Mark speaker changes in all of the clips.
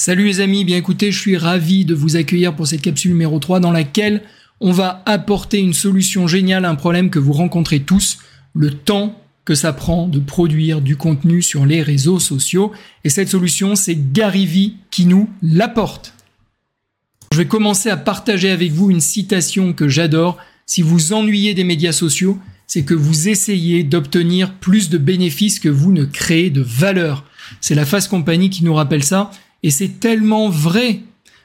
Speaker 1: Salut les amis, bien écoutez, je suis ravi de vous accueillir pour cette capsule numéro 3 dans laquelle on va apporter une solution géniale à un problème que vous rencontrez tous, le temps que ça prend de produire du contenu sur les réseaux sociaux. Et cette solution, c'est Gary qui nous l'apporte. Je vais commencer à partager avec vous une citation que j'adore. Si vous ennuyez des médias sociaux, c'est que vous essayez d'obtenir plus de bénéfices que vous ne créez de valeur. C'est la Fast Company qui nous rappelle ça. Et c'est tellement vrai.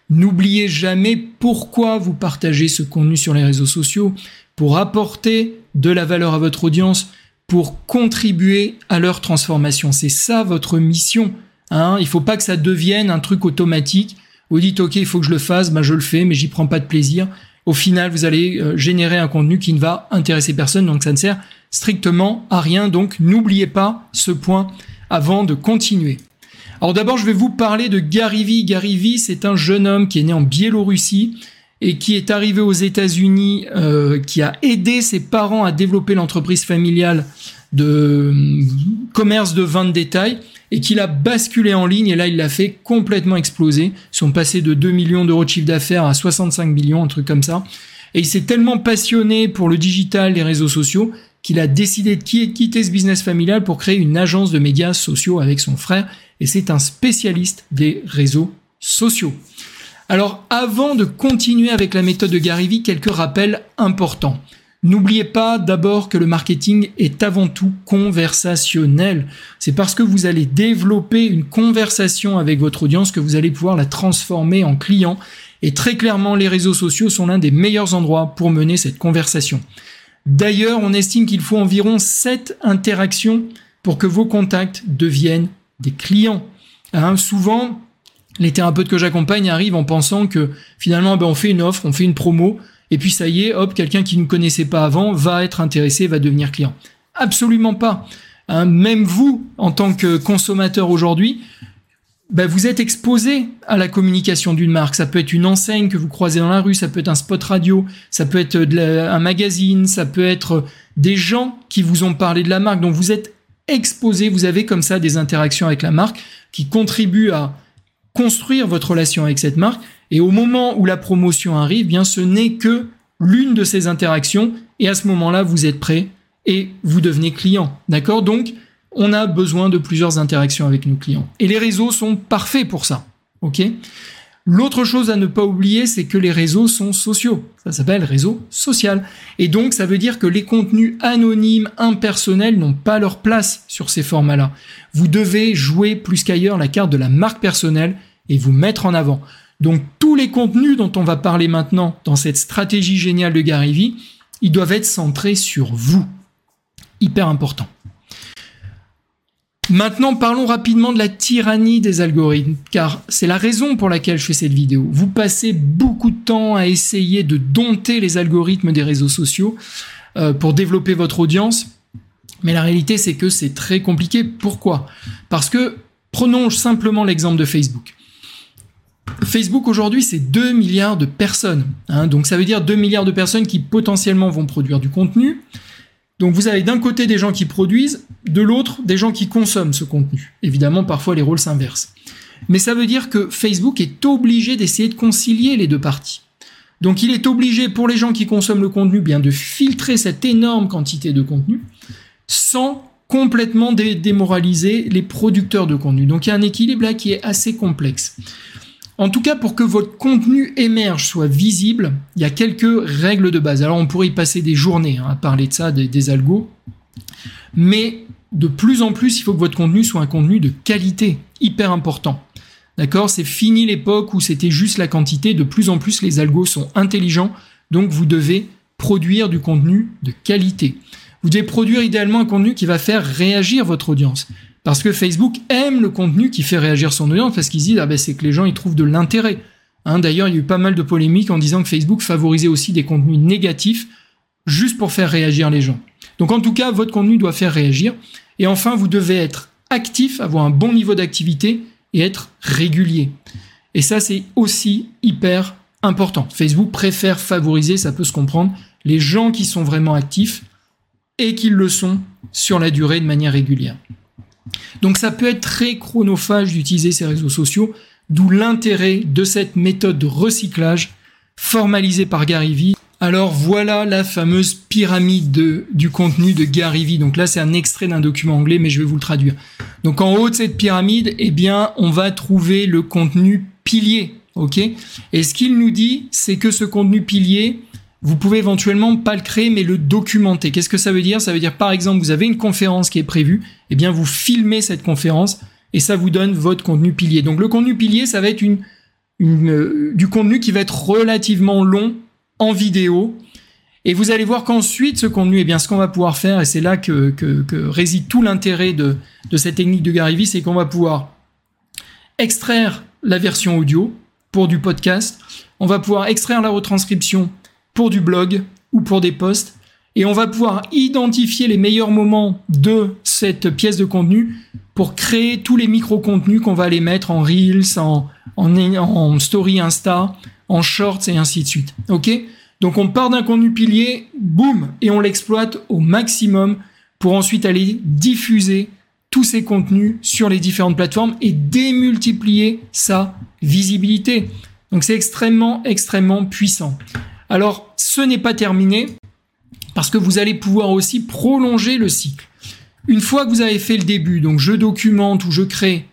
Speaker 1: N'oubliez jamais pourquoi vous partagez ce contenu sur les réseaux sociaux pour apporter de la valeur à votre audience, pour contribuer à leur transformation. C'est ça votre mission. Hein il faut pas que ça devienne un truc automatique. Vous dites ok, il faut que je le fasse, bah je le fais, mais j'y prends pas de plaisir. Au final, vous allez euh, générer un contenu qui ne va intéresser personne, donc ça ne sert strictement à rien. Donc n'oubliez pas ce point avant de continuer. Alors d'abord, je vais vous parler de Gary Vee. Gary c'est un jeune homme qui est né en Biélorussie et qui est arrivé aux États-Unis, euh, qui a aidé ses parents à développer l'entreprise familiale de euh, commerce de vin de détail et qu'il a basculé en ligne et là il l'a fait complètement exploser. Ils sont passés de 2 millions d'euros de chiffre d'affaires à 65 millions, un truc comme ça. Et il s'est tellement passionné pour le digital, les réseaux sociaux, qu'il a décidé de quitter ce business familial pour créer une agence de médias sociaux avec son frère et c'est un spécialiste des réseaux sociaux. Alors avant de continuer avec la méthode de Gary Vee, quelques rappels importants. N'oubliez pas d'abord que le marketing est avant tout conversationnel. C'est parce que vous allez développer une conversation avec votre audience que vous allez pouvoir la transformer en client. Et très clairement, les réseaux sociaux sont l'un des meilleurs endroits pour mener cette conversation. D'ailleurs, on estime qu'il faut environ 7 interactions pour que vos contacts deviennent des clients. Hein, souvent, les thérapeutes que j'accompagne arrivent en pensant que finalement, ben, on fait une offre, on fait une promo, et puis ça y est, hop, quelqu'un qui ne connaissait pas avant va être intéressé, va devenir client. Absolument pas. Hein, même vous, en tant que consommateur aujourd'hui, ben, vous êtes exposé à la communication d'une marque. Ça peut être une enseigne que vous croisez dans la rue, ça peut être un spot radio, ça peut être un magazine, ça peut être des gens qui vous ont parlé de la marque. Donc vous êtes exposé, vous avez comme ça des interactions avec la marque qui contribuent à construire votre relation avec cette marque. Et au moment où la promotion arrive, bien ce n'est que l'une de ces interactions. Et à ce moment-là, vous êtes prêt et vous devenez client. D'accord? Donc, on a besoin de plusieurs interactions avec nos clients. Et les réseaux sont parfaits pour ça. OK? L'autre chose à ne pas oublier, c'est que les réseaux sont sociaux. Ça s'appelle réseau social. Et donc, ça veut dire que les contenus anonymes, impersonnels n'ont pas leur place sur ces formats-là. Vous devez jouer plus qu'ailleurs la carte de la marque personnelle et vous mettre en avant. Donc, tous les contenus dont on va parler maintenant dans cette stratégie géniale de Gary Vee, ils doivent être centrés sur vous. Hyper important. Maintenant, parlons rapidement de la tyrannie des algorithmes, car c'est la raison pour laquelle je fais cette vidéo. Vous passez beaucoup de temps à essayer de dompter les algorithmes des réseaux sociaux euh, pour développer votre audience, mais la réalité c'est que c'est très compliqué. Pourquoi? Parce que, prenons simplement l'exemple de Facebook. Facebook aujourd'hui, c'est 2 milliards de personnes. Hein, donc ça veut dire 2 milliards de personnes qui potentiellement vont produire du contenu. Donc vous avez d'un côté des gens qui produisent, de l'autre des gens qui consomment ce contenu. Évidemment, parfois les rôles s'inversent. Mais ça veut dire que Facebook est obligé d'essayer de concilier les deux parties. Donc il est obligé pour les gens qui consomment le contenu bien de filtrer cette énorme quantité de contenu sans complètement démoraliser les producteurs de contenu. Donc il y a un équilibre là qui est assez complexe. En tout cas, pour que votre contenu émerge, soit visible, il y a quelques règles de base. Alors, on pourrait y passer des journées hein, à parler de ça, des, algos. Mais de plus en plus, il faut que votre contenu soit un contenu de qualité, hyper important. D'accord? C'est fini l'époque où c'était juste la quantité. De plus en plus, les algos sont intelligents. Donc, vous devez produire du contenu de qualité. Vous devez produire idéalement un contenu qui va faire réagir votre audience. Parce que Facebook aime le contenu qui fait réagir son audience parce qu'ils disent ah ben c'est que les gens ils trouvent de l'intérêt. Hein, D'ailleurs, il y a eu pas mal de polémiques en disant que Facebook favorisait aussi des contenus négatifs juste pour faire réagir les gens. Donc en tout cas, votre contenu doit faire réagir. Et enfin, vous devez être actif, avoir un bon niveau d'activité et être régulier. Et ça, c'est aussi hyper important. Facebook préfère favoriser, ça peut se comprendre, les gens qui sont vraiment actifs et qui le sont sur la durée de manière régulière. Donc ça peut être très chronophage d'utiliser ces réseaux sociaux. D'où l'intérêt de cette méthode de recyclage formalisée par Gary Vee. Alors voilà la fameuse pyramide du contenu de Gary Vee. Donc là, c'est un extrait d'un document anglais, mais je vais vous le traduire. Donc en haut de cette pyramide, eh bien, on va trouver le contenu pilier. OK? Et ce qu'il nous dit, c'est que ce contenu pilier, vous pouvez éventuellement pas le créer, mais le documenter. Qu'est-ce que ça veut dire? Ça veut dire, par exemple, vous avez une conférence qui est prévue, eh bien, vous filmez cette conférence et ça vous donne votre contenu pilier. Donc, le contenu pilier, ça va être une, euh, du contenu qui va être relativement long en vidéo. Et vous allez voir qu'ensuite, ce contenu, eh bien, ce qu'on va pouvoir faire, et c'est là que, réside tout l'intérêt de, de cette technique de Gary Vee, c'est qu'on va pouvoir extraire la version audio pour du podcast. On va pouvoir extraire la retranscription pour du blog ou pour des posts. Et on va pouvoir identifier les meilleurs moments de cette pièce de contenu pour créer tous les micro-contenus qu'on va aller mettre en Reels, en, Story Insta, en Shorts et ainsi de suite. Ok? Donc on part d'un contenu pilier, boum, et on l'exploite au maximum pour ensuite aller diffuser tous ces contenus sur les différentes plateformes et démultiplier sa visibilité. Donc c'est extrêmement, extrêmement puissant. Alors, ce n'est pas terminé parce que vous allez pouvoir aussi prolonger le cycle. Une fois que vous avez fait le début, donc je documente ou je crée,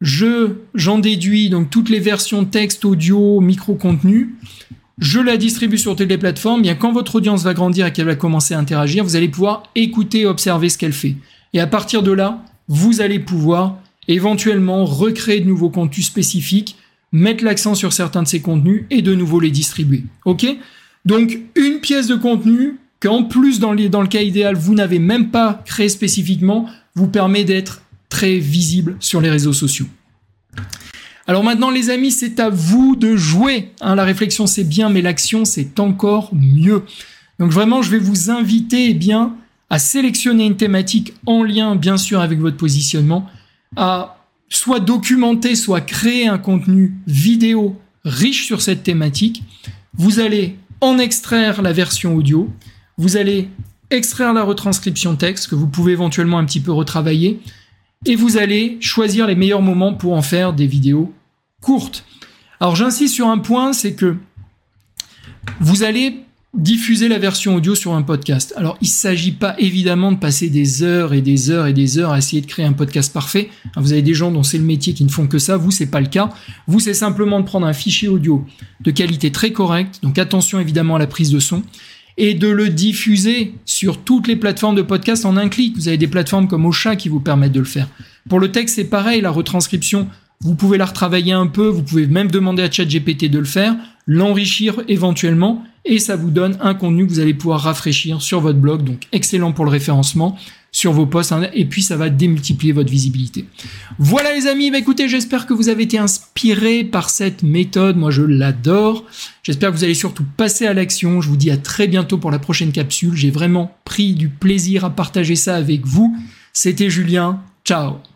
Speaker 1: je j'en déduis donc toutes les versions texte, audio, micro-contenu, je la distribue sur toutes les plateformes, bien quand votre audience va grandir et qu'elle va commencer à interagir, vous allez pouvoir écouter observer ce qu'elle fait. Et à partir de là, vous allez pouvoir éventuellement recréer de nouveaux contenus spécifiques, mettre l'accent sur certains de ces contenus et de nouveau les distribuer. OK? Donc une pièce de contenu qu'en plus dans, le cas idéal vous n'avez même pas créé spécifiquement vous permet d'être très visible sur les réseaux sociaux. Alors maintenant les amis c'est à vous de jouer. Hein, la réflexion c'est bien mais l'action c'est encore mieux. Donc vraiment je vais vous inviter eh à sélectionner une thématique en lien bien sûr avec votre positionnement, soit documenter, soit créer un contenu vidéo riche sur cette thématique. Vous allez en extraire la version audio. Vous allez extraire la retranscription texte que vous pouvez éventuellement un petit peu retravailler. Et vous allez choisir les meilleurs moments pour en faire des vidéos courtes. Alors j'insiste sur un point, c'est que vous allez diffuser la version audio sur un podcast. Alors, il ne s'agit pas évidemment de passer des heures et des heures et des heures à essayer de créer un podcast parfait. Vous avez des gens dont c'est le métier qui ne font que ça. Vous, c'est pas le cas. Vous, c'est simplement de prendre un fichier audio de qualité très correcte. Donc, attention évidemment à la prise de son et de le diffuser sur toutes les plateformes de podcast en un clic. Vous avez des plateformes comme Ocha qui vous permettent de le faire. Pour le texte, c'est pareil. La retranscription, vous pouvez la retravailler un peu. Vous pouvez même demander à ChatGPT de le faire, l'enrichir éventuellement et ça vous donne un contenu que vous allez pouvoir rafraîchir sur votre blog. Donc excellent pour le référencement sur vos posts hein, et puis ça va démultiplier votre visibilité. Voilà les amis, bah écoutez, j'espère que vous avez été inspirés par cette méthode. Moi je l'adore. J'espère que vous allez surtout passer à l'action. Je vous dis à très bientôt pour la prochaine capsule. J'ai vraiment pris du plaisir à partager ça avec vous. C'était Julien. Ciao